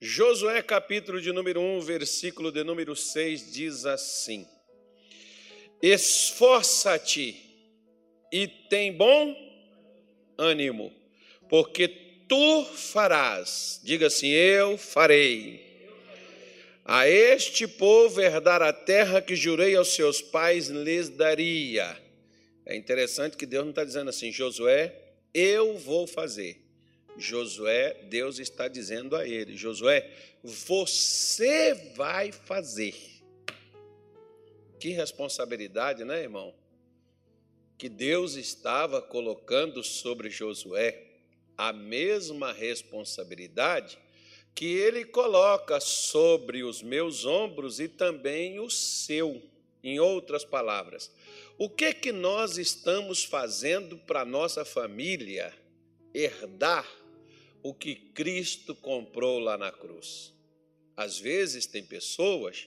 Josué, capítulo de número 1, versículo de número 6, diz assim: Esforça-te e tem bom ânimo, porque tu farás, diga assim: Eu farei. A este povo herdar a terra que jurei aos seus pais lhes daria. É interessante que Deus não está dizendo assim, Josué, eu vou fazer. Josué, Deus está dizendo a ele: Josué, você vai fazer. Que responsabilidade, né, irmão? Que Deus estava colocando sobre Josué a mesma responsabilidade que ele coloca sobre os meus ombros e também o seu. Em outras palavras, o que que nós estamos fazendo para nossa família herdar o que Cristo comprou lá na cruz. Às vezes tem pessoas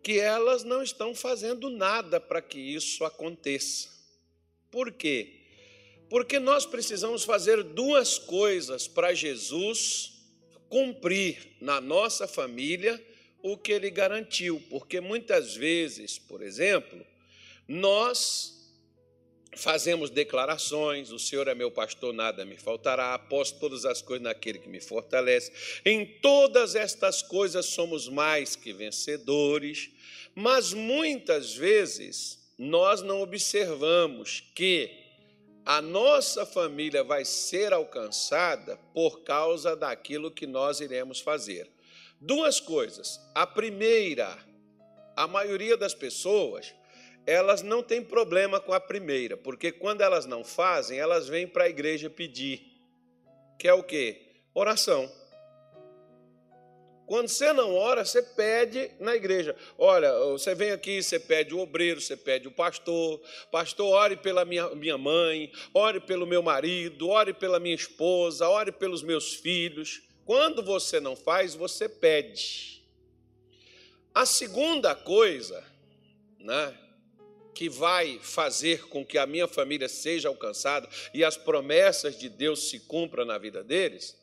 que elas não estão fazendo nada para que isso aconteça. Por quê? Porque nós precisamos fazer duas coisas para Jesus cumprir na nossa família o que ele garantiu, porque muitas vezes, por exemplo, nós fazemos declarações: o Senhor é meu pastor, nada me faltará, aposto todas as coisas naquele que me fortalece. Em todas estas coisas somos mais que vencedores, mas muitas vezes nós não observamos que a nossa família vai ser alcançada por causa daquilo que nós iremos fazer. Duas coisas. A primeira, a maioria das pessoas elas não têm problema com a primeira, porque quando elas não fazem, elas vêm para a igreja pedir. Que é o quê? Oração. Quando você não ora, você pede na igreja. Olha, você vem aqui, você pede o obreiro, você pede o pastor. Pastor, ore pela minha, minha mãe, ore pelo meu marido, ore pela minha esposa, ore pelos meus filhos. Quando você não faz, você pede. A segunda coisa, né? Que vai fazer com que a minha família seja alcançada e as promessas de Deus se cumpram na vida deles,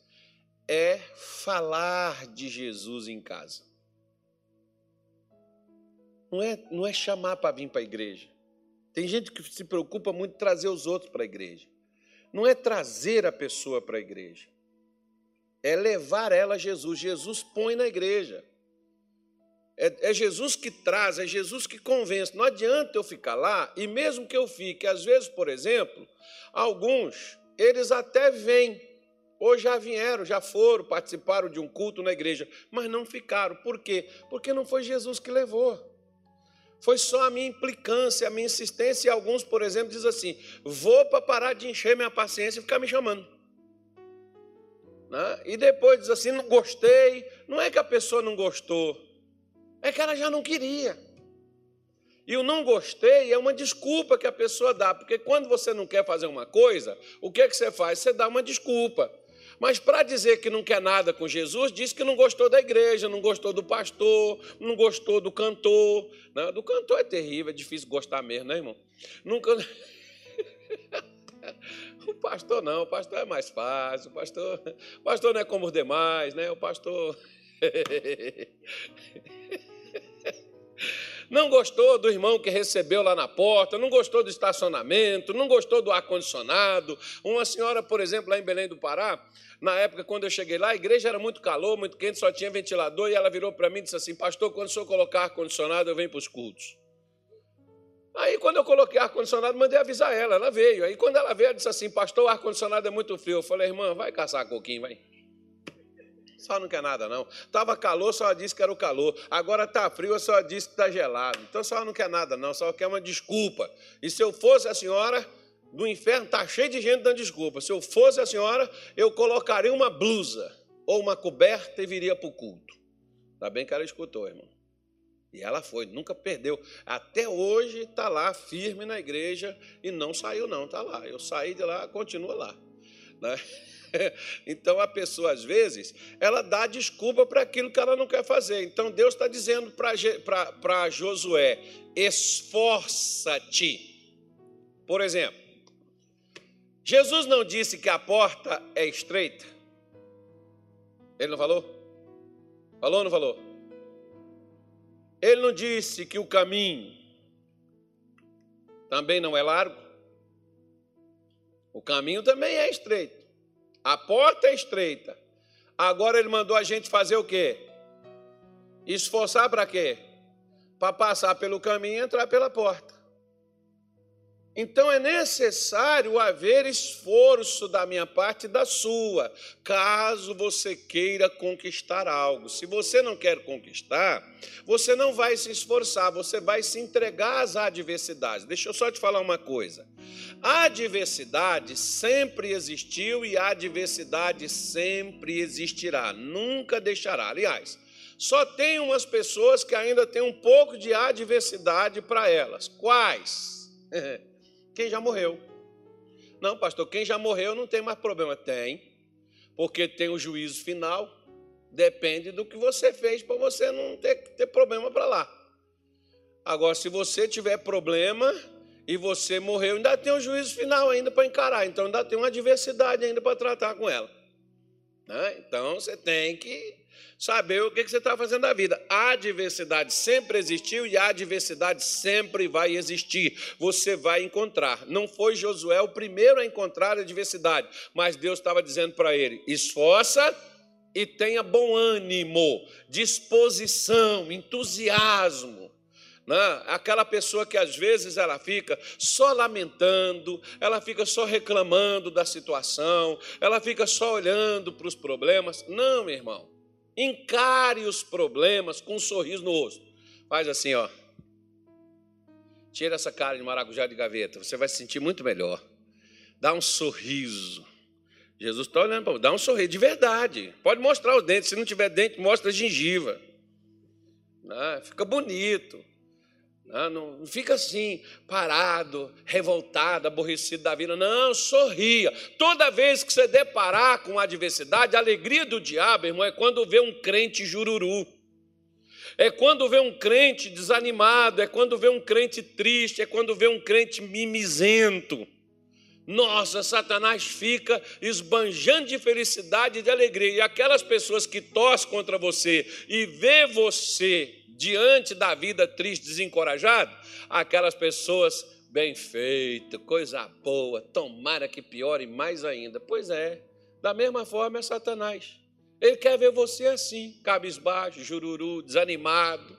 é falar de Jesus em casa. Não é, não é chamar para vir para a igreja. Tem gente que se preocupa muito em trazer os outros para a igreja. Não é trazer a pessoa para a igreja. É levar ela a Jesus. Jesus põe na igreja. É, é, Jesus que traz, é Jesus que convence. Não adianta eu ficar lá, e mesmo que eu fique, às vezes, por exemplo, alguns, eles até vêm, ou já vieram, já foram, participaram de um culto na igreja, mas não ficaram. Por quê? Porque não foi Jesus que levou. Foi só a minha implicância, a minha insistência, e alguns, por exemplo, dizem assim: vou para parar de encher minha paciência e ficar me chamando. Né? E depois diz assim: não gostei. Não é que a pessoa não gostou, é que ela já não queria. E o não gostei é uma desculpa que a pessoa dá, porque quando você não quer fazer uma coisa, o que, é que você faz? Você dá uma desculpa. Mas para dizer que não quer nada com Jesus, diz que não gostou da igreja, não gostou do pastor, não gostou do cantor. Não, do cantor é terrível, é difícil gostar mesmo, né, irmão? Nunca. O pastor não, o pastor é mais fácil, o pastor, o pastor não é como os demais, né? O pastor. Não gostou do irmão que recebeu lá na porta, não gostou do estacionamento, não gostou do ar-condicionado. Uma senhora, por exemplo, lá em Belém do Pará, na época quando eu cheguei lá, a igreja era muito calor, muito quente, só tinha ventilador, e ela virou para mim e disse assim: Pastor, quando o senhor colocar ar-condicionado, eu venho para os cultos. Aí, quando eu coloquei ar-condicionado, mandei avisar ela, ela veio. Aí, quando ela veio, ela disse assim: Pastor, o ar-condicionado é muito frio. Eu falei: Irmã, vai caçar coquinho, vai. Só não quer nada, não. Estava calor, só disse que era o calor. Agora está frio, só disse que está gelado. Então só não quer nada, não. Só quer uma desculpa. E se eu fosse a senhora do inferno, está cheio de gente dando desculpa. Se eu fosse a senhora, eu colocaria uma blusa ou uma coberta e viria para o culto. Está bem que ela escutou, irmão. E ela foi, nunca perdeu. Até hoje está lá, firme na igreja e não saiu, não. Está lá. Eu saí de lá, continua lá. Né? Então a pessoa, às vezes, ela dá desculpa para aquilo que ela não quer fazer. Então Deus está dizendo para Josué: esforça-te. Por exemplo, Jesus não disse que a porta é estreita? Ele não falou? Falou ou não falou? Ele não disse que o caminho também não é largo? O caminho também é estreito. A porta é estreita. Agora ele mandou a gente fazer o quê? Esforçar para quê? Para passar pelo caminho e entrar pela porta. Então é necessário haver esforço da minha parte e da sua, caso você queira conquistar algo. Se você não quer conquistar, você não vai se esforçar, você vai se entregar às adversidades. Deixa eu só te falar uma coisa. A adversidade sempre existiu e a adversidade sempre existirá, nunca deixará. Aliás, só tem umas pessoas que ainda têm um pouco de adversidade para elas. Quais? Quem já morreu. Não, pastor, quem já morreu não tem mais problema. Tem, porque tem o juízo final. Depende do que você fez para você não ter, ter problema para lá. Agora, se você tiver problema e você morreu, ainda tem o juízo final ainda para encarar. Então, ainda tem uma adversidade ainda para tratar com ela. Né? Então, você tem que saber o que você está fazendo da vida. A adversidade sempre existiu e a adversidade sempre vai existir. Você vai encontrar. Não foi Josué o primeiro a encontrar a adversidade, mas Deus estava dizendo para ele: esforça e tenha bom ânimo, disposição, entusiasmo. Né? Aquela pessoa que às vezes ela fica só lamentando, ela fica só reclamando da situação, ela fica só olhando para os problemas. Não, meu irmão. Encare os problemas com um sorriso no rosto. Faz assim, ó. Tira essa cara de maracujá de gaveta, você vai se sentir muito melhor. Dá um sorriso. Jesus está olhando para você. Dá um sorriso de verdade. Pode mostrar os dentes. Se não tiver dente, mostra a gengiva. Né? Fica bonito. Né? Não fica assim, parado, revoltado, aborrecido da vida. Não, sorria. Toda vez que você deparar com adversidade, a alegria do diabo, irmão, é quando vê um crente jururu. É quando vê um crente desanimado, é quando vê um crente triste, é quando vê um crente mimizento. Nossa, Satanás fica esbanjando de felicidade e de alegria. E aquelas pessoas que torcem contra você e vê você diante da vida triste, desencorajado, aquelas pessoas bem feitas, coisa boa, tomara que piore mais ainda. Pois é, da mesma forma é Satanás. Ele quer ver você assim, cabisbaixo, jururu, desanimado,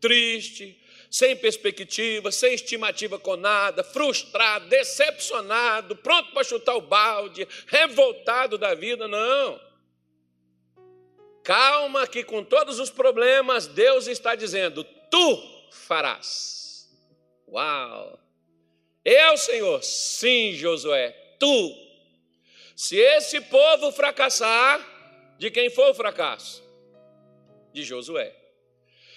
triste, sem perspectiva, sem estimativa com nada, frustrado, decepcionado, pronto para chutar o balde, revoltado da vida. Não. Calma, que com todos os problemas, Deus está dizendo: Tu farás. Uau! Eu, Senhor, sim, Josué, tu. Se esse povo fracassar, de quem foi o fracasso? De Josué.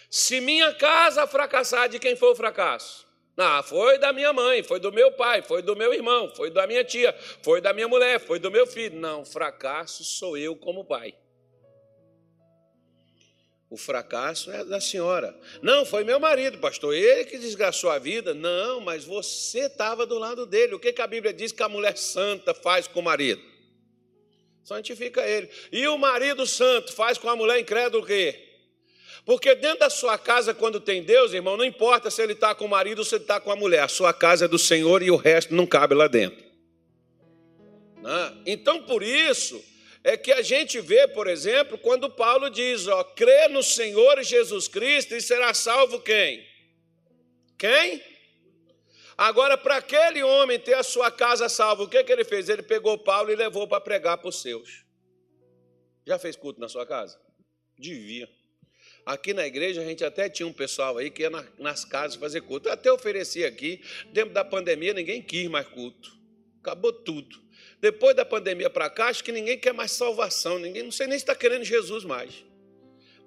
Se minha casa fracassar, de quem foi o fracasso? Ah, foi da minha mãe, foi do meu pai, foi do meu irmão, foi da minha tia, foi da minha mulher, foi do meu filho. Não, fracasso sou eu como pai. O fracasso é da senhora. Não, foi meu marido, pastor, ele que desgraçou a vida. Não, mas você estava do lado dele. O que, que a Bíblia diz que a mulher santa faz com o marido? Santifica ele. E o marido santo faz com a mulher incrédula o quê? Porque dentro da sua casa, quando tem Deus, irmão, não importa se ele está com o marido ou se ele está com a mulher. A sua casa é do Senhor e o resto não cabe lá dentro. Né? Então, por isso é que a gente vê, por exemplo, quando Paulo diz, ó, crê no Senhor Jesus Cristo e será salvo quem? Quem? Agora, para aquele homem ter a sua casa salva, o que, que ele fez? Ele pegou Paulo e levou para pregar para os seus. Já fez culto na sua casa? Devia. Aqui na igreja a gente até tinha um pessoal aí que ia nas casas fazer culto. Eu até ofereci aqui, dentro da pandemia ninguém quis mais culto. Acabou tudo. Depois da pandemia para cá, acho que ninguém quer mais salvação, ninguém, não sei nem se está querendo Jesus mais.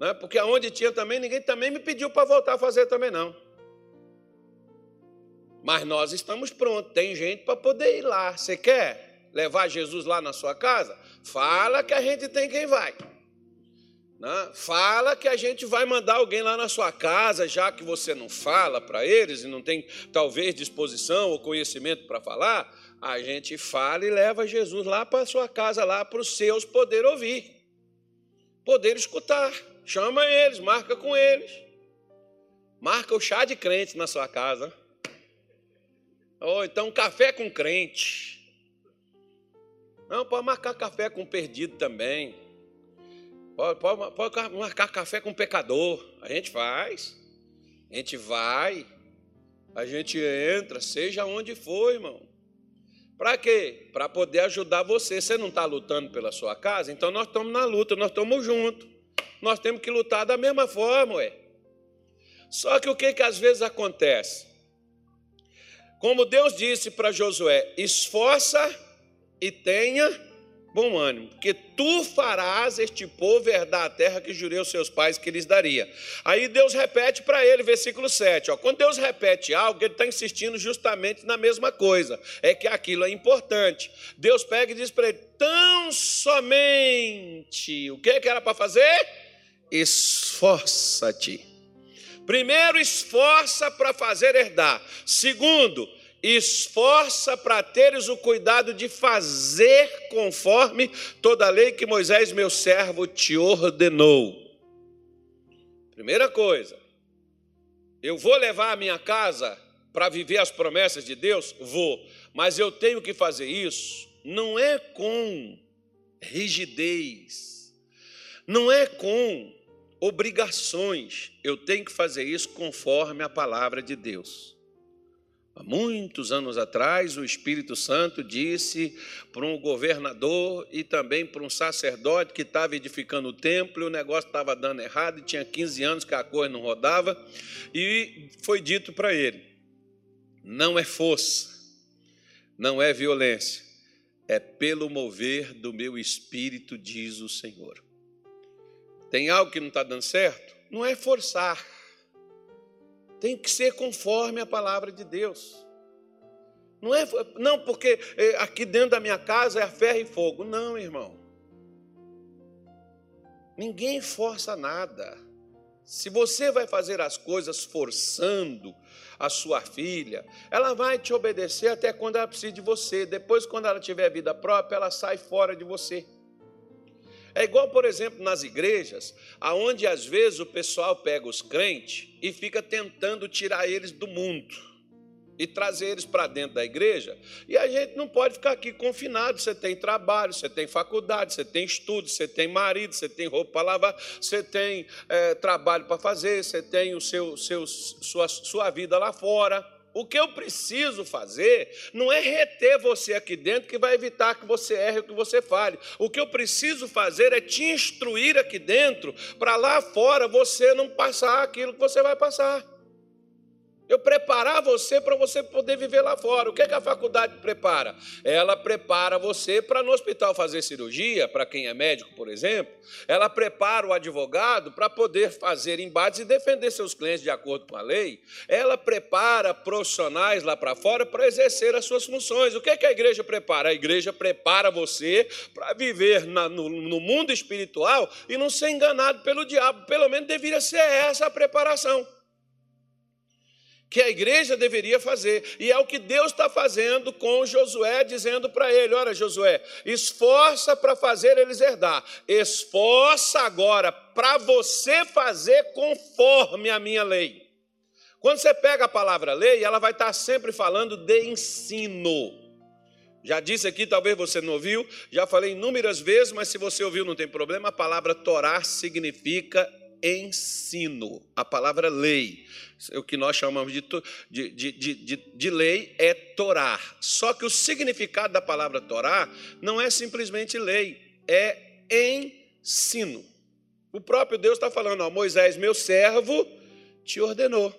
Né? Porque aonde tinha também, ninguém também me pediu para voltar a fazer também não. Mas nós estamos prontos, tem gente para poder ir lá. Você quer levar Jesus lá na sua casa? Fala que a gente tem quem vai. Né? Fala que a gente vai mandar alguém lá na sua casa, já que você não fala para eles e não tem talvez disposição ou conhecimento para falar a gente fala e leva Jesus lá para a sua casa, lá para os seus poder ouvir, poder escutar. Chama eles, marca com eles. Marca o chá de crente na sua casa. Ou então café com crente. Não, pode marcar café com perdido também. Pode, pode, pode marcar café com pecador. A gente faz. A gente vai. A gente entra, seja onde for, irmão. Para quê? Para poder ajudar você. Você não está lutando pela sua casa? Então nós estamos na luta, nós estamos juntos. Nós temos que lutar da mesma forma, ué. Só que o que, que às vezes acontece? Como Deus disse para Josué: esforça e tenha bom ânimo, porque tu farás este povo herdar a terra que jurei aos seus pais que lhes daria. Aí Deus repete para ele, versículo 7. Ó, quando Deus repete algo, ele está insistindo justamente na mesma coisa, é que aquilo é importante. Deus pega e diz para ele: tão somente, o que, que era para fazer? Esforça-te. Primeiro, esforça para fazer herdar. Segundo, esforça para teres o cuidado de fazer conforme toda a lei que Moisés, meu servo, te ordenou. Primeira coisa, eu vou levar a minha casa para viver as promessas de Deus? Vou, mas eu tenho que fazer isso não é com rigidez, não é com obrigações, eu tenho que fazer isso conforme a palavra de Deus. Há muitos anos atrás, o Espírito Santo disse para um governador e também para um sacerdote que estava edificando o templo, e o negócio estava dando errado, e tinha 15 anos que a coisa não rodava, e foi dito para ele: não é força, não é violência, é pelo mover do meu espírito, diz o Senhor. Tem algo que não está dando certo? Não é forçar tem que ser conforme a palavra de Deus. Não é não porque é, aqui dentro da minha casa é ferro e fogo. Não, irmão. Ninguém força nada. Se você vai fazer as coisas forçando a sua filha, ela vai te obedecer até quando ela precisa de você. Depois, quando ela tiver vida própria, ela sai fora de você. É igual, por exemplo, nas igrejas, aonde às vezes o pessoal pega os crentes e fica tentando tirar eles do mundo e trazer eles para dentro da igreja. E a gente não pode ficar aqui confinado. Você tem trabalho, você tem faculdade, você tem estudo, você tem marido, você tem roupa para lavar, você tem é, trabalho para fazer, você tem o seu, seu, sua, sua vida lá fora. O que eu preciso fazer não é reter você aqui dentro que vai evitar que você erre ou que você fale. O que eu preciso fazer é te instruir aqui dentro para lá fora você não passar aquilo que você vai passar eu preparar você para você poder viver lá fora. O que, é que a faculdade prepara? Ela prepara você para no hospital fazer cirurgia, para quem é médico, por exemplo. Ela prepara o advogado para poder fazer embates e defender seus clientes de acordo com a lei. Ela prepara profissionais lá para fora para exercer as suas funções. O que, é que a igreja prepara? A igreja prepara você para viver na, no, no mundo espiritual e não ser enganado pelo diabo. Pelo menos deveria ser essa a preparação que a igreja deveria fazer. E é o que Deus está fazendo com Josué, dizendo para ele: Olha, Josué, esforça para fazer eles herdar, esforça agora para você fazer conforme a minha lei. Quando você pega a palavra lei, ela vai estar sempre falando de ensino. Já disse aqui, talvez você não ouviu, já falei inúmeras vezes, mas se você ouviu não tem problema, a palavra Torá significa ensino, a palavra lei. O que nós chamamos de, de, de, de, de lei é Torá. Só que o significado da palavra Torá não é simplesmente lei, é ensino. O próprio Deus está falando, ó, Moisés, meu servo, te ordenou.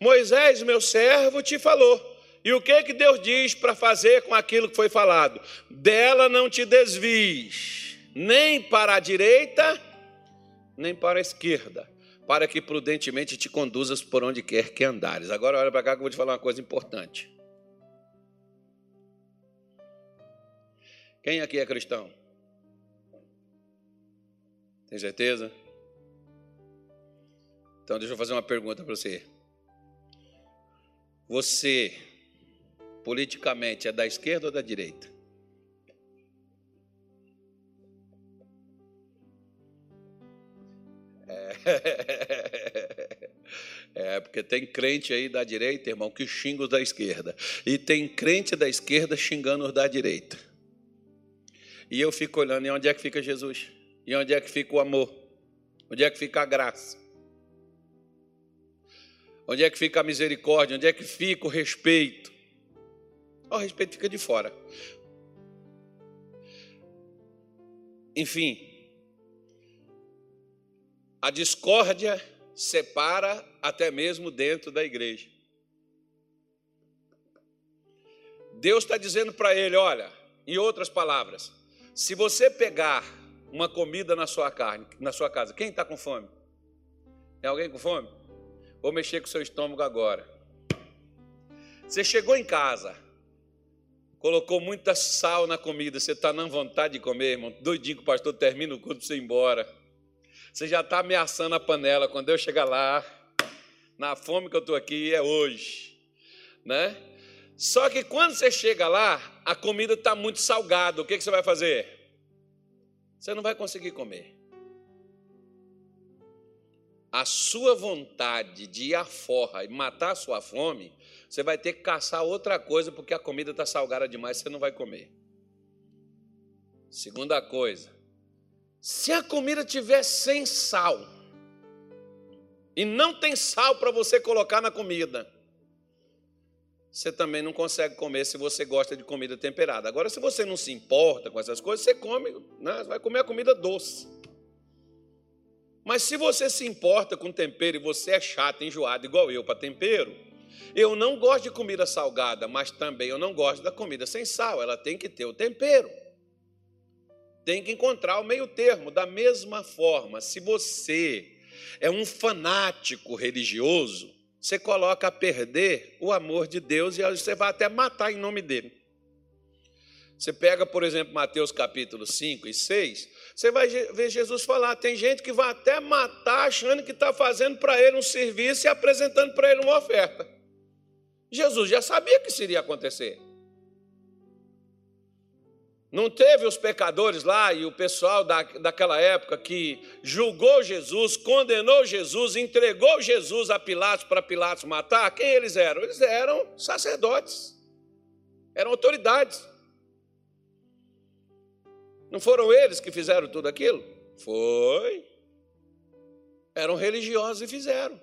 Moisés, meu servo, te falou. E o que que Deus diz para fazer com aquilo que foi falado? Dela não te desvies, nem para a direita, nem para a esquerda, para que prudentemente te conduzas por onde quer que andares. Agora olha para cá que eu vou te falar uma coisa importante. Quem aqui é cristão? Tem certeza? Então deixa eu fazer uma pergunta para você. Você politicamente é da esquerda ou da direita? É. porque tem crente aí da direita, irmão, que xinga os da esquerda. E tem crente da esquerda xingando os da direita. E eu fico olhando, e onde é que fica Jesus? E onde é que fica o amor? Onde é que fica a graça? Onde é que fica a misericórdia? Onde é que fica o respeito? O respeito fica de fora. Enfim, a discórdia separa até mesmo dentro da igreja. Deus está dizendo para ele: olha, em outras palavras, se você pegar uma comida na sua carne, na sua casa, quem está com fome? Tem alguém com fome? Vou mexer com o seu estômago agora. Você chegou em casa, colocou muita sal na comida, você está na vontade de comer, irmão, doidinho que o pastor termina o culto para você ir embora. Você já está ameaçando a panela. Quando eu chegar lá, na fome que eu estou aqui, é hoje. Né? Só que quando você chega lá, a comida está muito salgada. O que, que você vai fazer? Você não vai conseguir comer. A sua vontade de ir à forra e matar a sua fome, você vai ter que caçar outra coisa porque a comida está salgada demais, você não vai comer. Segunda coisa, se a comida tiver sem sal, e não tem sal para você colocar na comida, você também não consegue comer se você gosta de comida temperada. Agora, se você não se importa com essas coisas, você come, né? vai comer a comida doce. Mas se você se importa com tempero e você é chato, enjoado, igual eu para tempero, eu não gosto de comida salgada, mas também eu não gosto da comida sem sal. Ela tem que ter o tempero tem que encontrar o meio termo. Da mesma forma, se você é um fanático religioso, você coloca a perder o amor de Deus e você vai até matar em nome dele. Você pega, por exemplo, Mateus capítulo 5 e 6, você vai ver Jesus falar: tem gente que vai até matar achando que está fazendo para ele um serviço e apresentando para ele uma oferta. Jesus já sabia que isso iria acontecer. Não teve os pecadores lá e o pessoal da, daquela época que julgou Jesus, condenou Jesus, entregou Jesus a Pilatos para Pilatos matar? Quem eles eram? Eles eram sacerdotes, eram autoridades. Não foram eles que fizeram tudo aquilo? Foi. Eram religiosos e fizeram.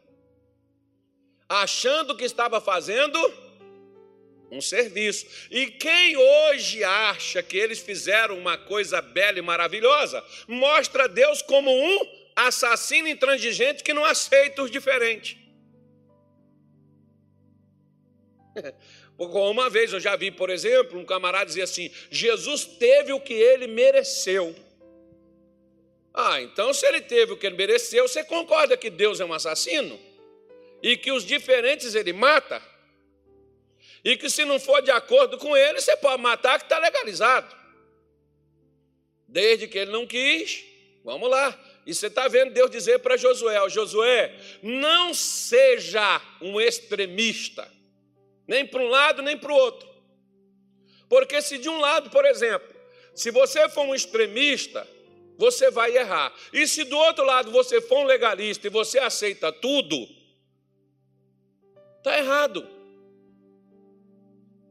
Achando que estava fazendo um serviço. E quem hoje acha que eles fizeram uma coisa bela e maravilhosa, mostra Deus como um assassino intransigente que não aceita os diferentes. Uma vez eu já vi, por exemplo, um camarada dizer assim: Jesus teve o que ele mereceu. Ah, então se ele teve o que ele mereceu, você concorda que Deus é um assassino? E que os diferentes ele mata? E que se não for de acordo com ele, você pode matar que está legalizado. Desde que ele não quis, vamos lá. E você está vendo Deus dizer para Josué: oh, Josué, não seja um extremista, nem para um lado nem para o outro. Porque se de um lado, por exemplo, se você for um extremista, você vai errar. E se do outro lado você for um legalista e você aceita tudo, está errado.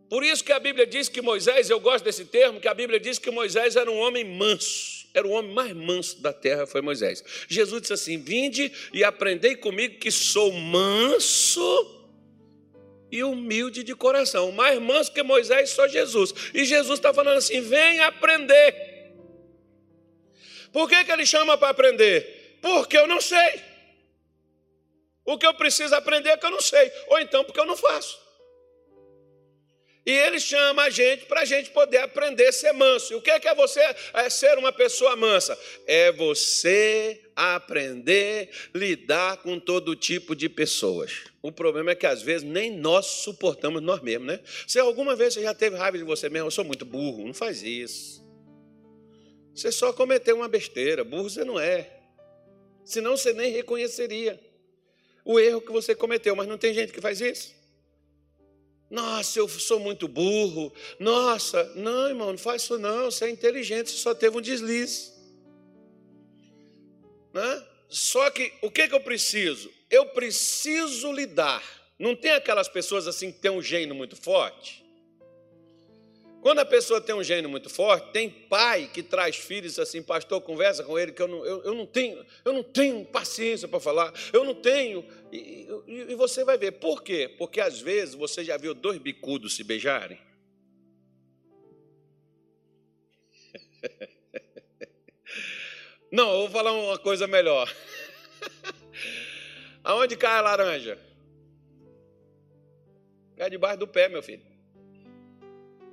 Por isso que a Bíblia diz que Moisés, eu gosto desse termo, que a Bíblia diz que Moisés era um homem manso, era o homem mais manso da terra, foi Moisés. Jesus disse assim: Vinde e aprendei comigo que sou manso e humilde de coração. Mais manso que Moisés, só Jesus. E Jesus está falando assim: vem aprender. Por que, que ele chama para aprender? Porque eu não sei. O que eu preciso aprender é que eu não sei. Ou então porque eu não faço. E ele chama a gente para a gente poder aprender a ser manso. E o que é, que é você é ser uma pessoa mansa? É você aprender a lidar com todo tipo de pessoas. O problema é que às vezes nem nós suportamos nós mesmos, né? Se alguma vez você já teve raiva de você mesmo, eu sou muito burro, não faz isso. Você só cometeu uma besteira, burro você não é. Senão você nem reconheceria o erro que você cometeu, mas não tem gente que faz isso. Nossa, eu sou muito burro. Nossa, não, irmão, não faz isso não. Você é inteligente, você só teve um deslize. Né? só que o que, que eu preciso? Eu preciso lidar. Não tem aquelas pessoas assim que têm um gênio muito forte? Quando a pessoa tem um gênio muito forte, tem pai que traz filhos assim, pastor, conversa com ele, que eu não, eu, eu não tenho, eu não tenho paciência para falar, eu não tenho. E, e, e você vai ver. Por quê? Porque às vezes você já viu dois bicudos se beijarem. Não, eu vou falar uma coisa melhor. Aonde cai a laranja? Cai debaixo do pé, meu filho.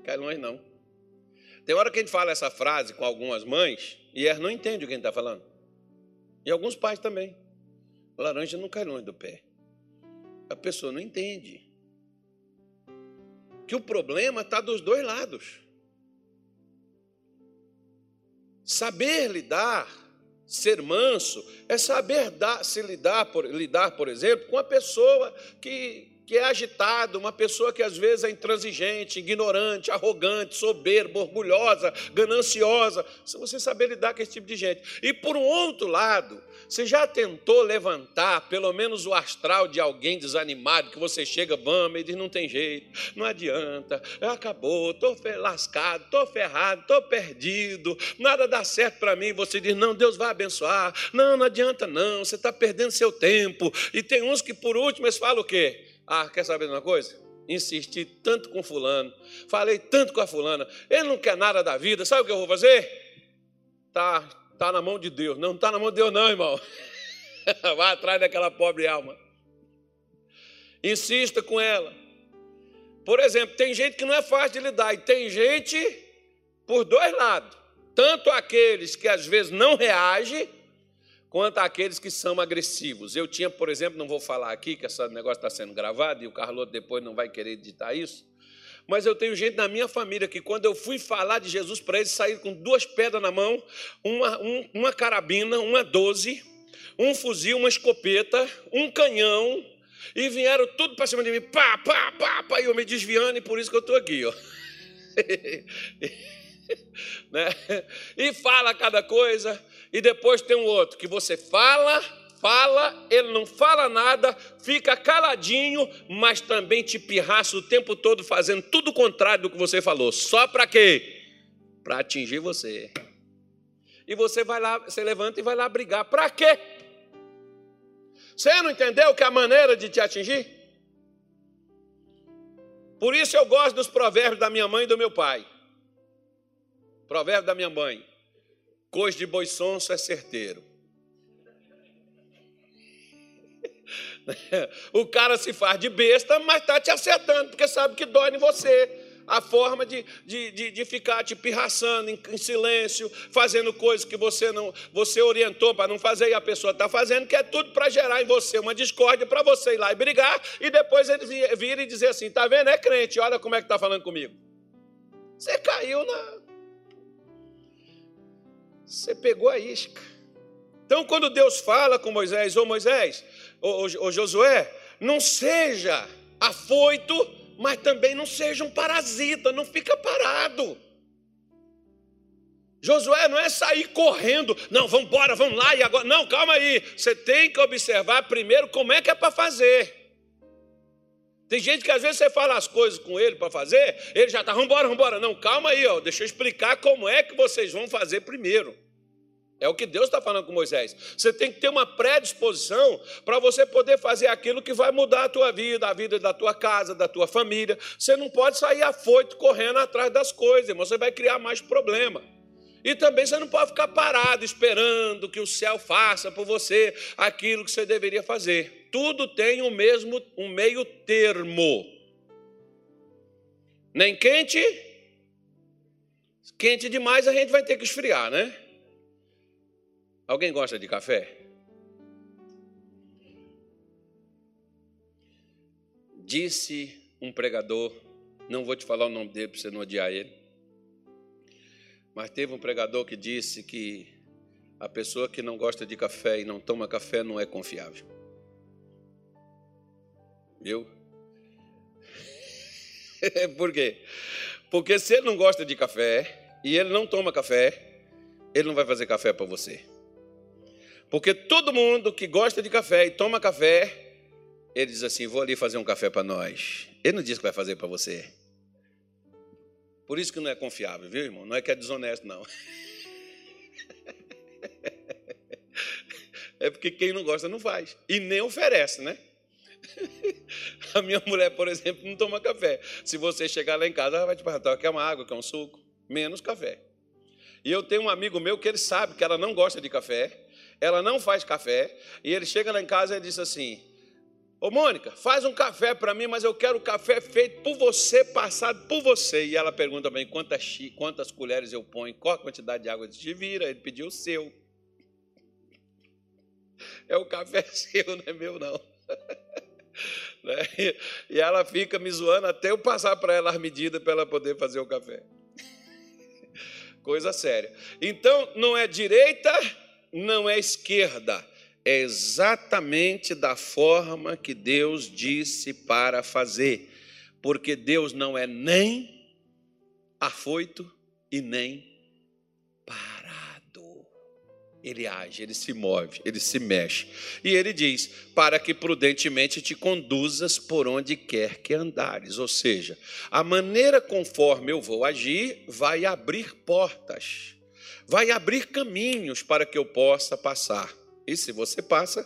Cai longe não. Tem hora que a gente fala essa frase com algumas mães e elas não entendem o que a gente está falando. E alguns pais também. Laranja não cai longe do pé. A pessoa não entende. Que o problema está dos dois lados. Saber lidar, ser manso, é saber dar, se lidar por, lidar, por exemplo, com a pessoa que que é agitado, uma pessoa que às vezes é intransigente, ignorante, arrogante, soberba, orgulhosa, gananciosa. Se você saber lidar com esse tipo de gente. E por um outro lado, você já tentou levantar pelo menos o astral de alguém desanimado, que você chega, vamos, e diz: não tem jeito, não adianta, acabou, estou lascado, estou ferrado, estou perdido, nada dá certo para mim. Você diz: não, Deus vai abençoar, não, não adianta, não, você está perdendo seu tempo. E tem uns que por último eles falam o quê? Ah, quer saber de uma coisa? Insisti tanto com fulano, falei tanto com a fulana, ele não quer nada da vida, sabe o que eu vou fazer? Tá, tá na mão de Deus. Não está na mão de Deus, não, irmão. Vai atrás daquela pobre alma. Insista com ela. Por exemplo, tem gente que não é fácil de lidar, e tem gente por dois lados. Tanto aqueles que às vezes não reagem, quanto àqueles que são agressivos. Eu tinha, por exemplo, não vou falar aqui, que esse negócio está sendo gravado e o Carloto depois não vai querer editar isso, mas eu tenho gente na minha família que, quando eu fui falar de Jesus para eles, saíram com duas pedras na mão, uma, um, uma carabina, uma doze, um fuzil, uma escopeta, um canhão, e vieram tudo para cima de mim, pá, pá, pá, pá, e eu me desviando, e por isso que eu estou aqui, ó. né? E fala cada coisa, e depois tem um outro que você fala, fala, ele não fala nada, fica caladinho, mas também te pirraça o tempo todo fazendo tudo o contrário do que você falou. Só para quê? Para atingir você. E você vai lá, você levanta e vai lá brigar. Para quê? Você não entendeu que é a maneira de te atingir? Por isso eu gosto dos provérbios da minha mãe e do meu pai. Provérbio da minha mãe. Cois de boi sonso é certeiro. O cara se faz de besta, mas está te acertando, porque sabe que dói em você. A forma de, de, de, de ficar te pirraçando em, em, silêncio, fazendo coisas que você não você orientou para não fazer e a pessoa está fazendo, que é tudo para gerar em você uma discórdia para você ir lá e brigar, e depois ele vir e dizer assim: está vendo? É crente, olha como é que está falando comigo. Você caiu na, você pegou a isca. Então, quando Deus fala com Moisés, oh, Moisés, ô Josué, não seja afoito, mas também não seja um parasita, não fica parado. Josué não é sair correndo, não, vamos embora, vamos lá e agora. Não, calma aí. Você tem que observar primeiro como é que é para fazer. Tem gente que às vezes você fala as coisas com ele para fazer, ele já está, vamos embora. Não, calma aí, ó, deixa eu explicar como é que vocês vão fazer primeiro. É o que Deus está falando com Moisés. Você tem que ter uma predisposição para você poder fazer aquilo que vai mudar a tua vida, a vida da tua casa, da tua família. Você não pode sair afoito correndo atrás das coisas, você vai criar mais problema. E também você não pode ficar parado esperando que o céu faça por você aquilo que você deveria fazer tudo tem o mesmo, um meio termo. Nem quente, quente demais a gente vai ter que esfriar, né? Alguém gosta de café? Disse um pregador, não vou te falar o nome dele para você não odiar ele, mas teve um pregador que disse que a pessoa que não gosta de café e não toma café não é confiável. Viu? Por quê? Porque se ele não gosta de café e ele não toma café, ele não vai fazer café para você. Porque todo mundo que gosta de café e toma café, ele diz assim: vou ali fazer um café para nós. Ele não diz que vai fazer para você. Por isso que não é confiável, viu, irmão? Não é que é desonesto, não. É porque quem não gosta não faz. E nem oferece, né? A minha mulher, por exemplo, não toma café. Se você chegar lá em casa, ela vai te perguntar: quer uma água, quer um suco? Menos café. E eu tenho um amigo meu que ele sabe que ela não gosta de café, ela não faz café, e ele chega lá em casa e diz assim: Ô Mônica, faz um café para mim, mas eu quero café feito por você, passado por você. E ela pergunta bem quantas, quantas colheres eu ponho, qual a quantidade de água de vira. Ele pediu o seu. É o café seu, não é meu, não. Né? E ela fica me zoando até eu passar para ela as medidas para ela poder fazer o café. Coisa séria. Então, não é direita, não é esquerda. É exatamente da forma que Deus disse para fazer. Porque Deus não é nem afoito e nem ele age, ele se move, ele se mexe. E ele diz: para que prudentemente te conduzas por onde quer que andares. Ou seja, a maneira conforme eu vou agir vai abrir portas, vai abrir caminhos para que eu possa passar. E se você passa,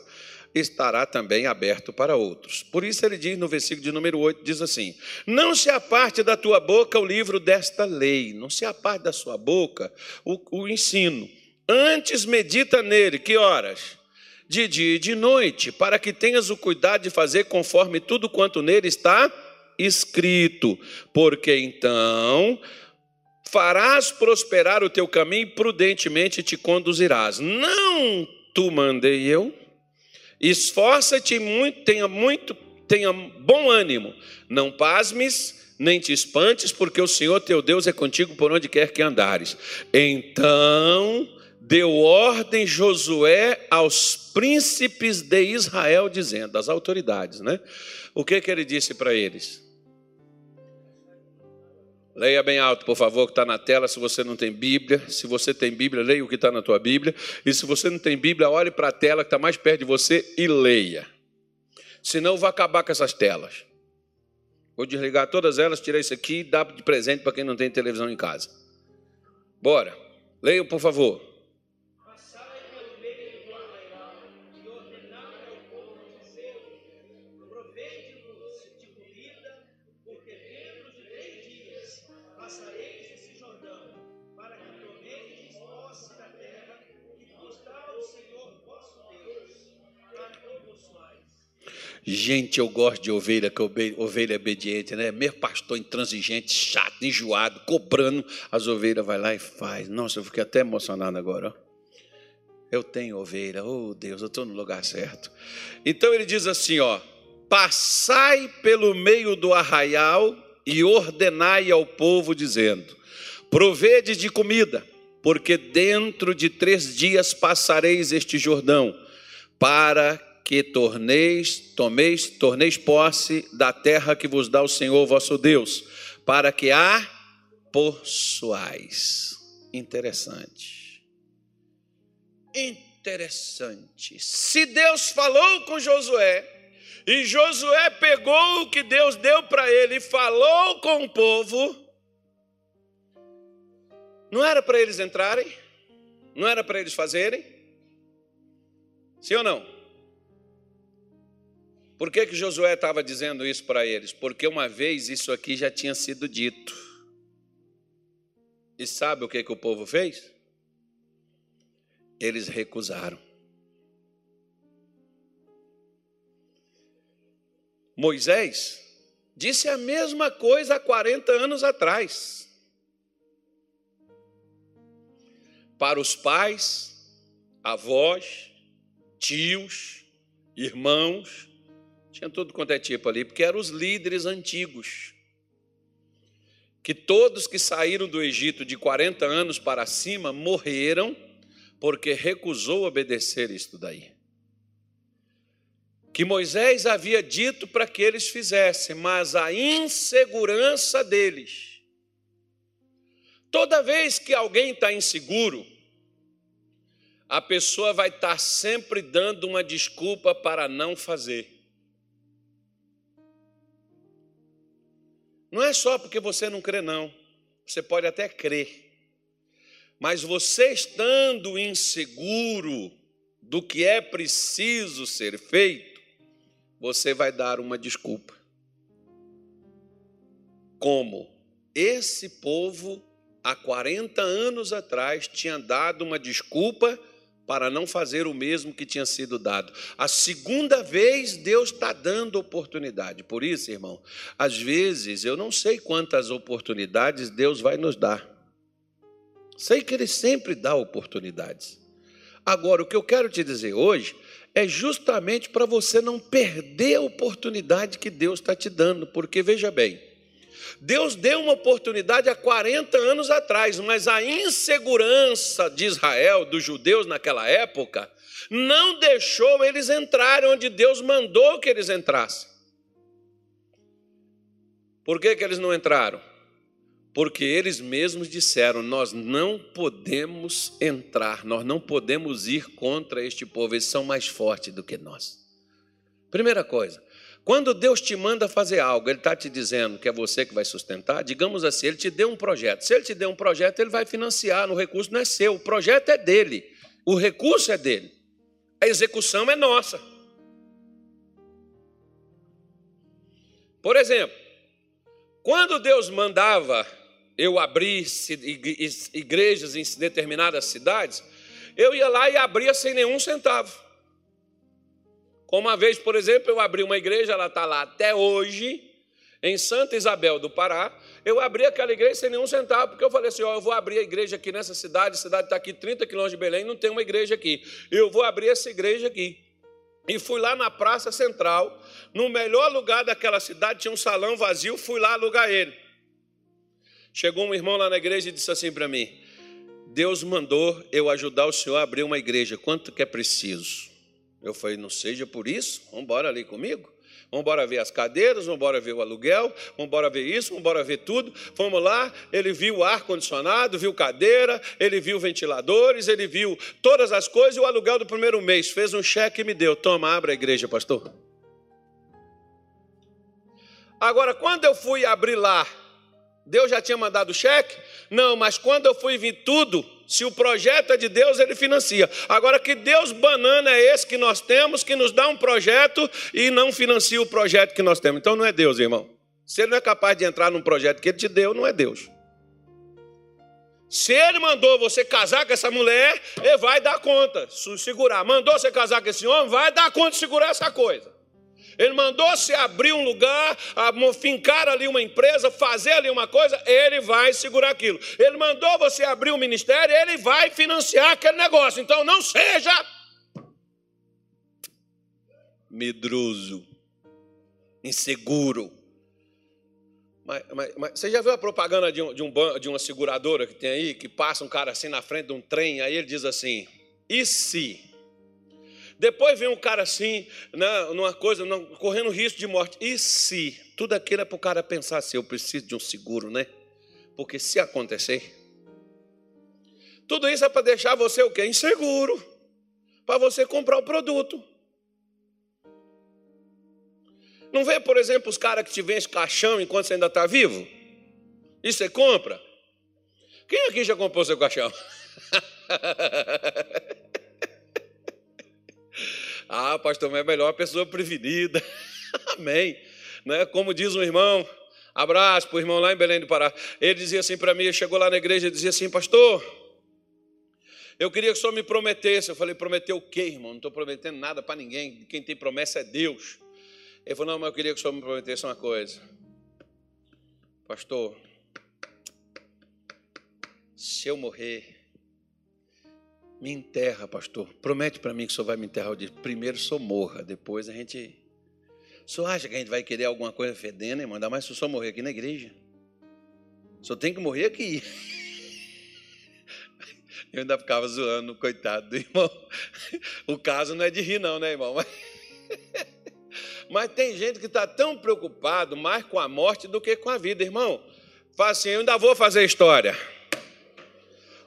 estará também aberto para outros. Por isso ele diz no versículo de número 8, diz assim: Não se aparte da tua boca o livro desta lei, não se aparte da sua boca o, o ensino Antes medita nele, que horas? De dia e de noite, para que tenhas o cuidado de fazer conforme tudo quanto nele está escrito, porque então farás prosperar o teu caminho e prudentemente te conduzirás. Não tu mandei eu. Esforça-te muito, tenha muito, tenha bom ânimo. Não pasmes, nem te espantes, porque o Senhor teu Deus é contigo por onde quer que andares. Então deu ordem Josué aos príncipes de Israel, dizendo, as autoridades, né? O que, que ele disse para eles? Leia bem alto, por favor, que está na tela. Se você não tem Bíblia, se você tem Bíblia, leia o que está na tua Bíblia. E se você não tem Bíblia, olhe para a tela que está mais perto de você e leia. Senão, vai acabar com essas telas. Vou desligar todas elas, tirar isso aqui e dar de presente para quem não tem televisão em casa. Bora. Leiam, por favor. Gente, eu gosto de ovelha, que ovelha é obediente, né? Meu pastor intransigente, chato, enjoado, cobrando, as ovelhas vai lá e faz. Nossa, eu fiquei até emocionado agora. Eu tenho ovelha, oh Deus, eu estou no lugar certo. Então ele diz assim: ó, passai pelo meio do arraial e ordenai ao povo, dizendo: provede de comida, porque dentro de três dias passareis este Jordão, para que torneis, tomeis, torneis posse da terra que vos dá o Senhor vosso Deus, para que a possuais. Interessante. Interessante. Se Deus falou com Josué, e Josué pegou o que Deus deu para ele e falou com o povo, não era para eles entrarem? Não era para eles fazerem? Sim ou não? Por que, que Josué estava dizendo isso para eles? Porque uma vez isso aqui já tinha sido dito. E sabe o que, que o povo fez? Eles recusaram. Moisés disse a mesma coisa há 40 anos atrás. Para os pais, avós, tios, irmãos, tinha tudo quanto é tipo ali, porque eram os líderes antigos. Que todos que saíram do Egito de 40 anos para cima morreram porque recusou obedecer isto daí. Que Moisés havia dito para que eles fizessem, mas a insegurança deles. Toda vez que alguém está inseguro, a pessoa vai estar sempre dando uma desculpa para não fazer. Não é só porque você não crê, não. Você pode até crer. Mas você estando inseguro do que é preciso ser feito, você vai dar uma desculpa. Como esse povo, há 40 anos atrás, tinha dado uma desculpa para não fazer o mesmo que tinha sido dado. A segunda vez, Deus está dando oportunidade. Por isso, irmão, às vezes eu não sei quantas oportunidades Deus vai nos dar. Sei que Ele sempre dá oportunidades. Agora, o que eu quero te dizer hoje é justamente para você não perder a oportunidade que Deus está te dando, porque veja bem, Deus deu uma oportunidade há 40 anos atrás, mas a insegurança de Israel, dos judeus naquela época, não deixou eles entrarem onde Deus mandou que eles entrassem. Por que, que eles não entraram? porque eles mesmos disseram: Nós não podemos entrar, nós não podemos ir contra este povo, eles são mais fortes do que nós. Primeira coisa, quando Deus te manda fazer algo, Ele está te dizendo que é você que vai sustentar, digamos assim, Ele te deu um projeto. Se Ele te deu um projeto, Ele vai financiar, no recurso não é seu, o projeto é dele, o recurso é dele, a execução é nossa. Por exemplo, quando Deus mandava eu abri igrejas em determinadas cidades, eu ia lá e abria sem nenhum centavo. Como uma vez, por exemplo, eu abri uma igreja, ela está lá até hoje, em Santa Isabel do Pará. Eu abri aquela igreja sem nenhum centavo, porque eu falei assim: ó, eu vou abrir a igreja aqui nessa cidade, a cidade está aqui 30 quilômetros de Belém, não tem uma igreja aqui. Eu vou abrir essa igreja aqui. E fui lá na Praça Central, no melhor lugar daquela cidade, tinha um salão vazio, fui lá alugar ele. Chegou um irmão lá na igreja e disse assim para mim: Deus mandou eu ajudar o senhor a abrir uma igreja, quanto que é preciso? Eu falei: não seja por isso, vamos embora ali comigo. Vamos embora ver as cadeiras, vamos embora ver o aluguel, vamos embora ver isso, vamos embora ver tudo. Vamos lá, ele viu o ar-condicionado, viu cadeira, ele viu ventiladores, ele viu todas as coisas e o aluguel do primeiro mês. Fez um cheque e me deu. Toma, abra a igreja, pastor. Agora, quando eu fui abrir lá Deus já tinha mandado o cheque? Não, mas quando eu fui vir tudo, se o projeto é de Deus, ele financia. Agora, que Deus banana é esse que nós temos, que nos dá um projeto e não financia o projeto que nós temos? Então não é Deus, irmão. Se ele não é capaz de entrar num projeto que ele te deu, não é Deus. Se ele mandou você casar com essa mulher, ele vai dar conta, segurar. Mandou você casar com esse homem, vai dar conta de segurar essa coisa. Ele mandou você abrir um lugar, fincar ali uma empresa, fazer ali uma coisa, ele vai segurar aquilo. Ele mandou você abrir um ministério, ele vai financiar aquele negócio. Então não seja medroso, inseguro. Mas, mas, mas, você já viu a propaganda de, um, de, um, de uma seguradora que tem aí, que passa um cara assim na frente de um trem, aí ele diz assim: e se? Depois vem um cara assim, né, numa coisa, correndo risco de morte. E se? Tudo aquilo é para o cara pensar assim: eu preciso de um seguro, né? Porque se acontecer. Tudo isso é para deixar você o quê? Inseguro. Para você comprar o produto. Não vê, por exemplo, os caras que te vendem caixão enquanto você ainda está vivo? E você compra? Quem aqui já comprou seu caixão? Ah, pastor, mas é melhor a pessoa prevenida. Amém. Né? Como diz um irmão, abraço para o irmão lá em Belém do Pará. Ele dizia assim para mim, chegou lá na igreja e dizia assim, pastor, eu queria que o senhor me prometesse. Eu falei, prometeu o quê, irmão? Não estou prometendo nada para ninguém. Quem tem promessa é Deus. Ele falou, não, mas eu queria que o senhor me prometesse uma coisa. Pastor, se eu morrer, me enterra, pastor. Promete para mim que o senhor vai me enterrar. Eu disse, primeiro o senhor morra, depois a gente. O senhor acha que a gente vai querer alguma coisa fedendo, irmão? Ainda mais se o senhor morrer aqui na igreja. O senhor tem que morrer aqui. Eu ainda ficava zoando, coitado do irmão. O caso não é de rir, não, né, irmão? Mas, Mas tem gente que está tão preocupado mais com a morte do que com a vida, irmão. Fala assim: eu ainda vou fazer história.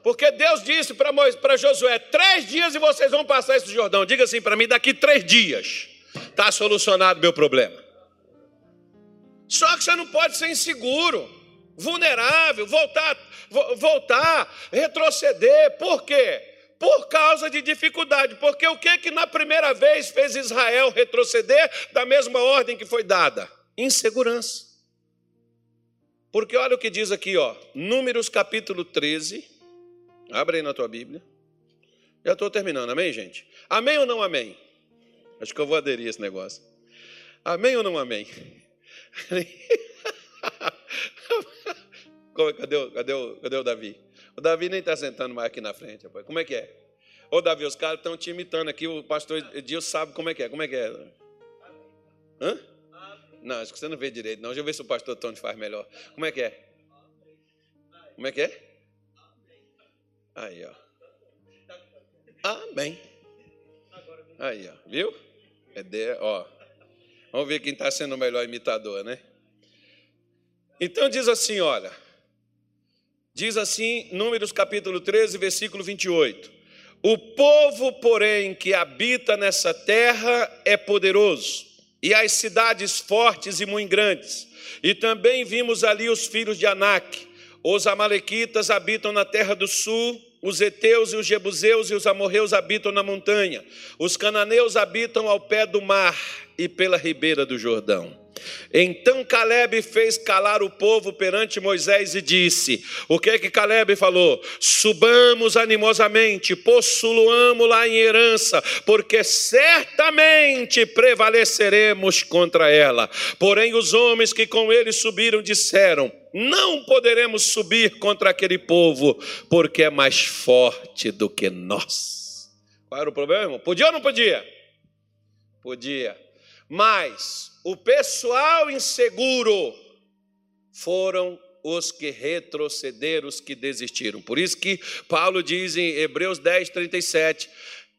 Porque Deus disse para Josué: três dias e vocês vão passar esse Jordão. Diga assim para mim: daqui três dias está solucionado meu problema. Só que você não pode ser inseguro, vulnerável, voltar, voltar, retroceder. Por quê? Por causa de dificuldade. Porque o que que na primeira vez fez Israel retroceder da mesma ordem que foi dada? Insegurança. Porque olha o que diz aqui, ó, Números capítulo 13. Abre aí na tua Bíblia. Já estou terminando, amém, gente? Amém ou não amém? Acho que eu vou aderir a esse negócio. Amém ou não amém? cadê, o, cadê, o, cadê o Davi? O Davi nem está sentando mais aqui na frente, rapaz. Como é que é? Ô, Davi, os caras estão te imitando aqui. O pastor Edil sabe como é que é. Como é que é? Hã? Não, acho que você não vê direito, não. Deixa eu ver se o pastor Tony faz melhor. Como é que é? Como é que é? Aí, ó. Amém. Aí, ó. Viu? É de, ó. Vamos ver quem está sendo o melhor imitador, né? Então diz assim, olha. Diz assim, Números capítulo 13, versículo 28. O povo, porém, que habita nessa terra é poderoso e as cidades fortes e muito grandes. E também vimos ali os filhos de Anak. Os amalequitas habitam na terra do sul, os heteus e os jebuseus e os amorreus habitam na montanha. Os cananeus habitam ao pé do mar e pela ribeira do Jordão. Então Caleb fez calar o povo perante Moisés e disse: O que é que Caleb falou? Subamos animosamente, possuamos lá em herança, porque certamente prevaleceremos contra ela. Porém, os homens que com ele subiram disseram: Não poderemos subir contra aquele povo, porque é mais forte do que nós. Qual era o problema? Podia ou não podia? Podia. Mas o pessoal inseguro foram os que retrocederam, os que desistiram. Por isso que Paulo diz em Hebreus 10, 37,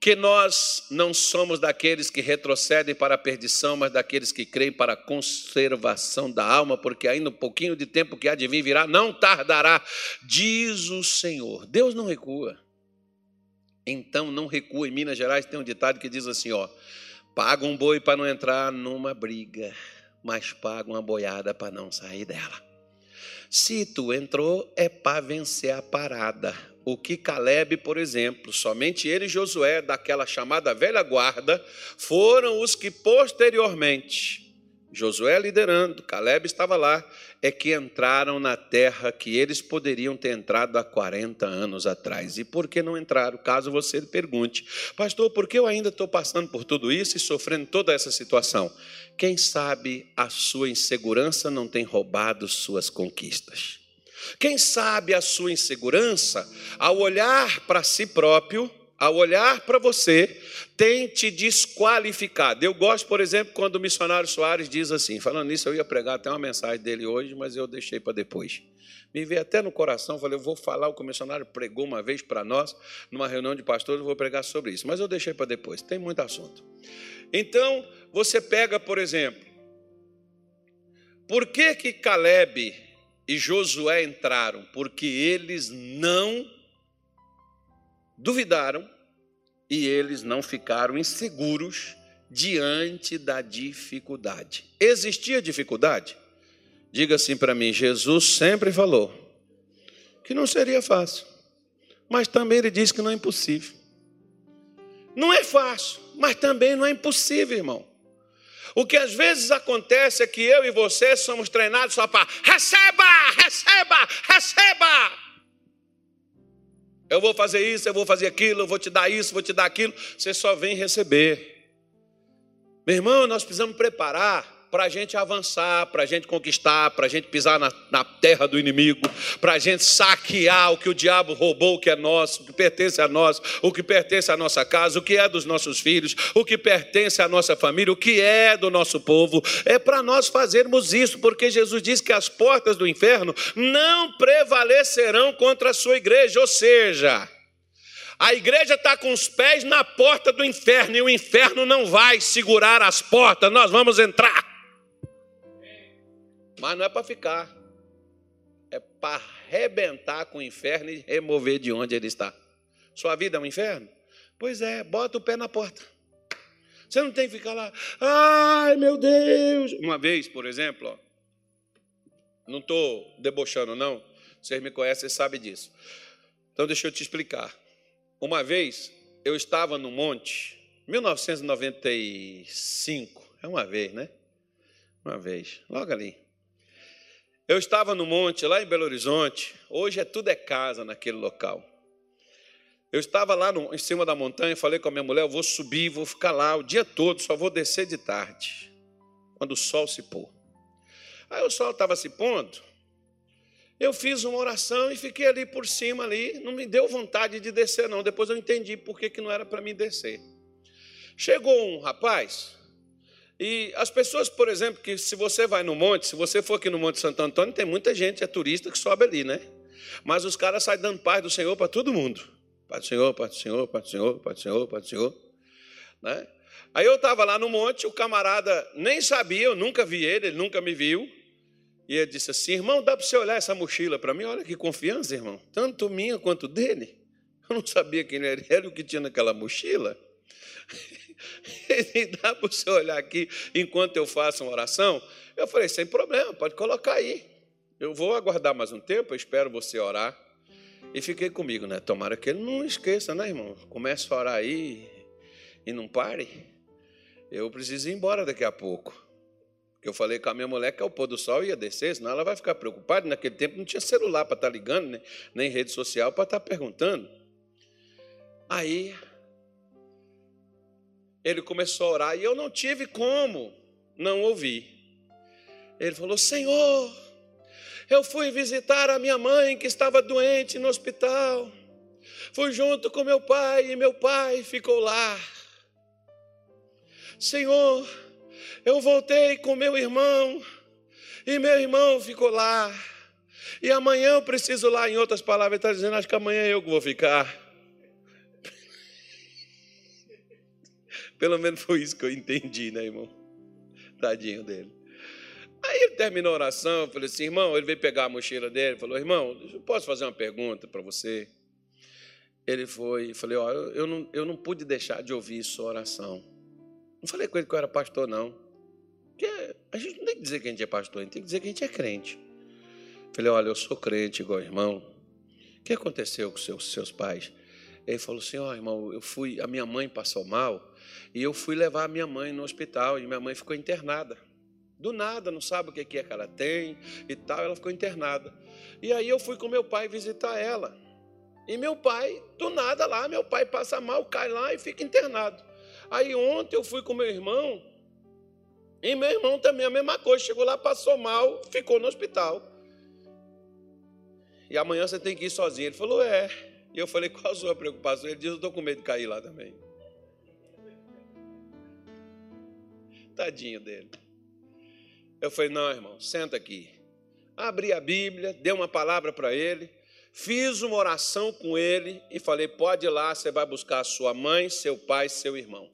que nós não somos daqueles que retrocedem para a perdição, mas daqueles que creem para a conservação da alma, porque ainda um pouquinho de tempo que há de vir virá, não tardará, diz o Senhor. Deus não recua. Então não recua. Em Minas Gerais tem um ditado que diz assim, ó, Paga um boi para não entrar numa briga, mas paga uma boiada para não sair dela. Se tu entrou, é para vencer a parada. O que Caleb, por exemplo, somente ele e Josué, daquela chamada velha guarda, foram os que posteriormente Josué liderando, Caleb estava lá, é que entraram na terra que eles poderiam ter entrado há 40 anos atrás. E por que não entraram? Caso você pergunte, pastor, por que eu ainda estou passando por tudo isso e sofrendo toda essa situação? Quem sabe a sua insegurança não tem roubado suas conquistas? Quem sabe a sua insegurança, ao olhar para si próprio, ao olhar para você, tem te desqualificado. Eu gosto, por exemplo, quando o missionário Soares diz assim, falando nisso, eu ia pregar até uma mensagem dele hoje, mas eu deixei para depois. Me veio até no coração, falei, eu vou falar o que o missionário pregou uma vez para nós, numa reunião de pastores, eu vou pregar sobre isso, mas eu deixei para depois, tem muito assunto. Então, você pega, por exemplo, por que que Caleb e Josué entraram? Porque eles não duvidaram e eles não ficaram inseguros diante da dificuldade. Existia dificuldade? Diga assim para mim: Jesus sempre falou que não seria fácil, mas também ele diz que não é impossível. Não é fácil, mas também não é impossível, irmão. O que às vezes acontece é que eu e você somos treinados só para receba, receba, receba. Eu vou fazer isso, eu vou fazer aquilo, eu vou te dar isso, vou te dar aquilo. Você só vem receber. Meu irmão, nós precisamos preparar para a gente avançar, para a gente conquistar, para a gente pisar na, na terra do inimigo, para a gente saquear o que o diabo roubou, o que é nosso, o que pertence a nós, o que pertence à nossa casa, o que é dos nossos filhos, o que pertence à nossa família, o que é do nosso povo. É para nós fazermos isso, porque Jesus diz que as portas do inferno não prevalecerão contra a sua igreja, ou seja, a igreja está com os pés na porta do inferno e o inferno não vai segurar as portas, nós vamos entrar mas não é para ficar, é para arrebentar com o inferno e remover de onde ele está. Sua vida é um inferno? Pois é, bota o pé na porta. Você não tem que ficar lá, ai meu Deus. Uma vez, por exemplo, ó, não estou debochando, não. Vocês me conhecem, vocês sabem disso. Então deixa eu te explicar. Uma vez eu estava no monte, 1995, é uma vez, né? Uma vez, logo ali. Eu estava no monte, lá em Belo Horizonte, hoje é tudo é casa naquele local. Eu estava lá no, em cima da montanha, falei com a minha mulher, eu vou subir, vou ficar lá o dia todo, só vou descer de tarde, quando o sol se pôr. Aí o sol estava se pondo, eu fiz uma oração e fiquei ali por cima ali, não me deu vontade de descer não, depois eu entendi por que, que não era para mim descer. Chegou um rapaz, e as pessoas, por exemplo, que se você vai no monte, se você for aqui no Monte Santo Antônio, tem muita gente, é turista que sobe ali, né? Mas os caras saem dando paz do Senhor para todo mundo. Pai do Senhor, Pai do Senhor, Pai do Senhor, Pai do Senhor, Pai do Senhor. Né? Aí eu estava lá no monte, o camarada nem sabia, eu nunca vi ele, ele nunca me viu. E ele disse assim: irmão, dá para você olhar essa mochila para mim? Olha que confiança, irmão. Tanto minha quanto dele. Eu não sabia quem era ele, o que tinha naquela mochila. Ele dá para você olhar aqui enquanto eu faço uma oração? Eu falei: sem problema, pode colocar aí. Eu vou aguardar mais um tempo, eu espero você orar. E fiquei comigo, né? Tomara que ele não esqueça, né, irmão? Comece a orar aí e não pare. Eu preciso ir embora daqui a pouco. Eu falei com a minha mulher que ao pôr do sol ia descer, senão ela vai ficar preocupada. Naquele tempo não tinha celular para estar tá ligando, né? nem rede social para estar tá perguntando. Aí ele começou a orar e eu não tive como não ouvir. Ele falou: Senhor, eu fui visitar a minha mãe que estava doente no hospital. Fui junto com meu pai e meu pai ficou lá. Senhor, eu voltei com meu irmão e meu irmão ficou lá. E amanhã eu preciso lá, em outras palavras, está dizendo, acho que amanhã eu vou ficar. Pelo menos foi isso que eu entendi, né, irmão? Tadinho dele. Aí ele terminou a oração, eu falei assim, irmão, ele veio pegar a mochila dele, falou, irmão, eu posso fazer uma pergunta para você? Ele foi, falei, ó, eu não, eu não pude deixar de ouvir sua oração. Não falei com ele que eu era pastor, não. Porque a gente não tem que dizer que a gente é pastor, a gente tem que dizer que a gente é crente. Falei, olha, eu sou crente igual irmão. O que aconteceu com seus, seus pais? Ele falou assim, ó oh, irmão, eu fui, a minha mãe passou mal e eu fui levar a minha mãe no hospital e minha mãe ficou internada. Do nada, não sabe o que é que ela tem e tal, ela ficou internada. E aí eu fui com meu pai visitar ela. E meu pai, do nada lá, meu pai passa mal, cai lá e fica internado. Aí ontem eu fui com meu irmão e meu irmão também a mesma coisa, chegou lá, passou mal, ficou no hospital. E amanhã você tem que ir sozinho. Ele falou, é. E eu falei, qual a sua preocupação? Ele disse, eu estou com medo de cair lá também. Tadinho dele. Eu falei, não, irmão, senta aqui. Abri a Bíblia, dei uma palavra para ele, fiz uma oração com ele e falei: pode ir lá, você vai buscar sua mãe, seu pai, seu irmão.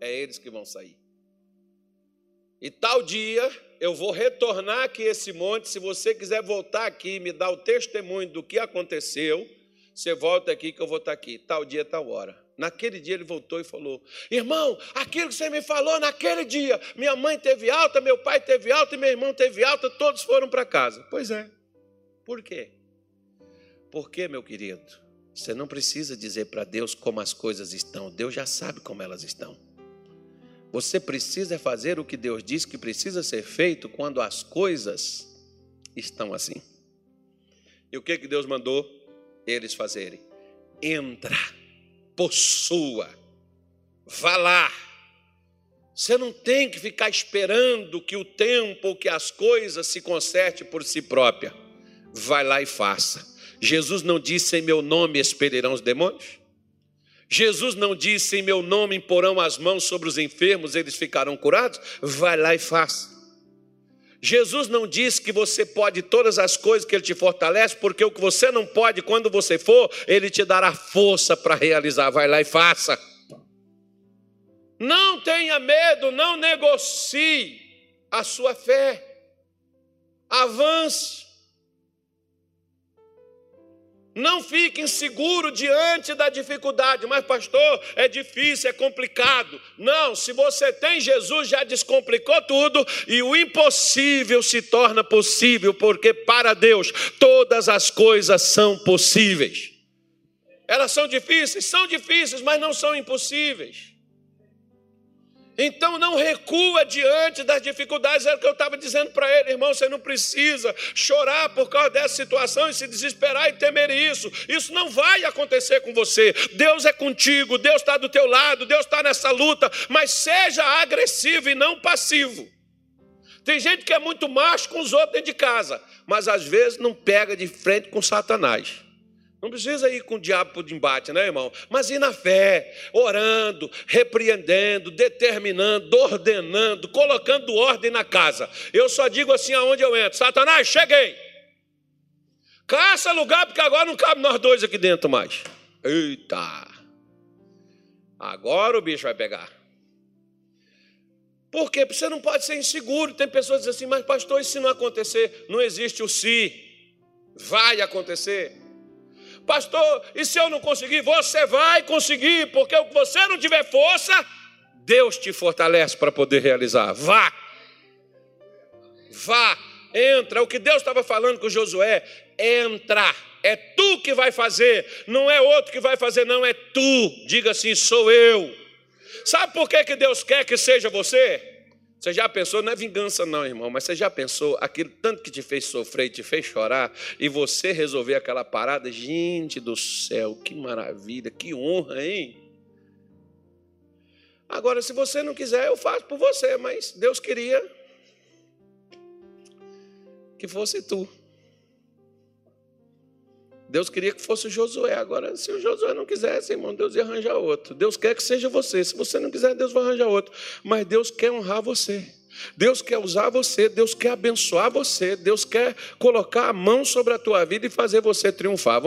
É eles que vão sair. E tal dia eu vou retornar aqui esse monte. Se você quiser voltar aqui e me dar o testemunho do que aconteceu, você volta aqui que eu vou estar aqui. Tal dia, tal hora. Naquele dia ele voltou e falou: Irmão, aquilo que você me falou naquele dia, minha mãe teve alta, meu pai teve alta meu irmão teve alta, todos foram para casa. Pois é. Por quê? Porque, meu querido, você não precisa dizer para Deus como as coisas estão, Deus já sabe como elas estão. Você precisa fazer o que Deus diz que precisa ser feito quando as coisas estão assim. E o que, que Deus mandou eles fazerem? Entra possua. Vá lá. Você não tem que ficar esperando que o tempo que as coisas se consertem por si própria. Vai lá e faça. Jesus não disse em meu nome expelirão os demônios? Jesus não disse em meu nome imporão as mãos sobre os enfermos, eles ficarão curados? Vai lá e faça. Jesus não disse que você pode todas as coisas que Ele te fortalece, porque o que você não pode, quando você for, Ele te dará força para realizar. Vai lá e faça. Não tenha medo, não negocie a sua fé. Avance. Não fique inseguro diante da dificuldade, mas pastor, é difícil, é complicado. Não, se você tem Jesus, já descomplicou tudo e o impossível se torna possível, porque para Deus todas as coisas são possíveis. Elas são difíceis? São difíceis, mas não são impossíveis. Então não recua diante das dificuldades, era o que eu estava dizendo para ele, irmão. Você não precisa chorar por causa dessa situação e se desesperar e temer isso. Isso não vai acontecer com você. Deus é contigo, Deus está do teu lado, Deus está nessa luta, mas seja agressivo e não passivo. Tem gente que é muito macho com os outros dentro de casa, mas às vezes não pega de frente com Satanás. Não precisa ir com o diabo para o embate, né, irmão? Mas ir na fé, orando, repreendendo, determinando, ordenando, colocando ordem na casa. Eu só digo assim aonde eu entro: Satanás, cheguei. Caça lugar, porque agora não cabe nós dois aqui dentro mais. Eita! Agora o bicho vai pegar. Por quê? Porque você não pode ser inseguro. Tem pessoas que dizem assim, mas pastor, e se não acontecer? Não existe o se. Vai acontecer. Pastor, e se eu não conseguir? Você vai conseguir, porque se você não tiver força, Deus te fortalece para poder realizar. Vá. Vá, entra. O que Deus estava falando com Josué, entra. É tu que vai fazer, não é outro que vai fazer, não, é tu. Diga assim: sou eu. Sabe por que, que Deus quer que seja você? Você já pensou, não é vingança, não, irmão, mas você já pensou aquilo tanto que te fez sofrer te fez chorar, e você resolver aquela parada? Gente do céu, que maravilha, que honra, hein? Agora, se você não quiser, eu faço por você, mas Deus queria que fosse tu. Deus queria que fosse Josué. Agora, se o Josué não quisesse, irmão, Deus ia arranjar outro. Deus quer que seja você. Se você não quiser, Deus vai arranjar outro. Mas Deus quer honrar você. Deus quer usar você, Deus quer abençoar você, Deus quer colocar a mão sobre a tua vida e fazer você triunfar.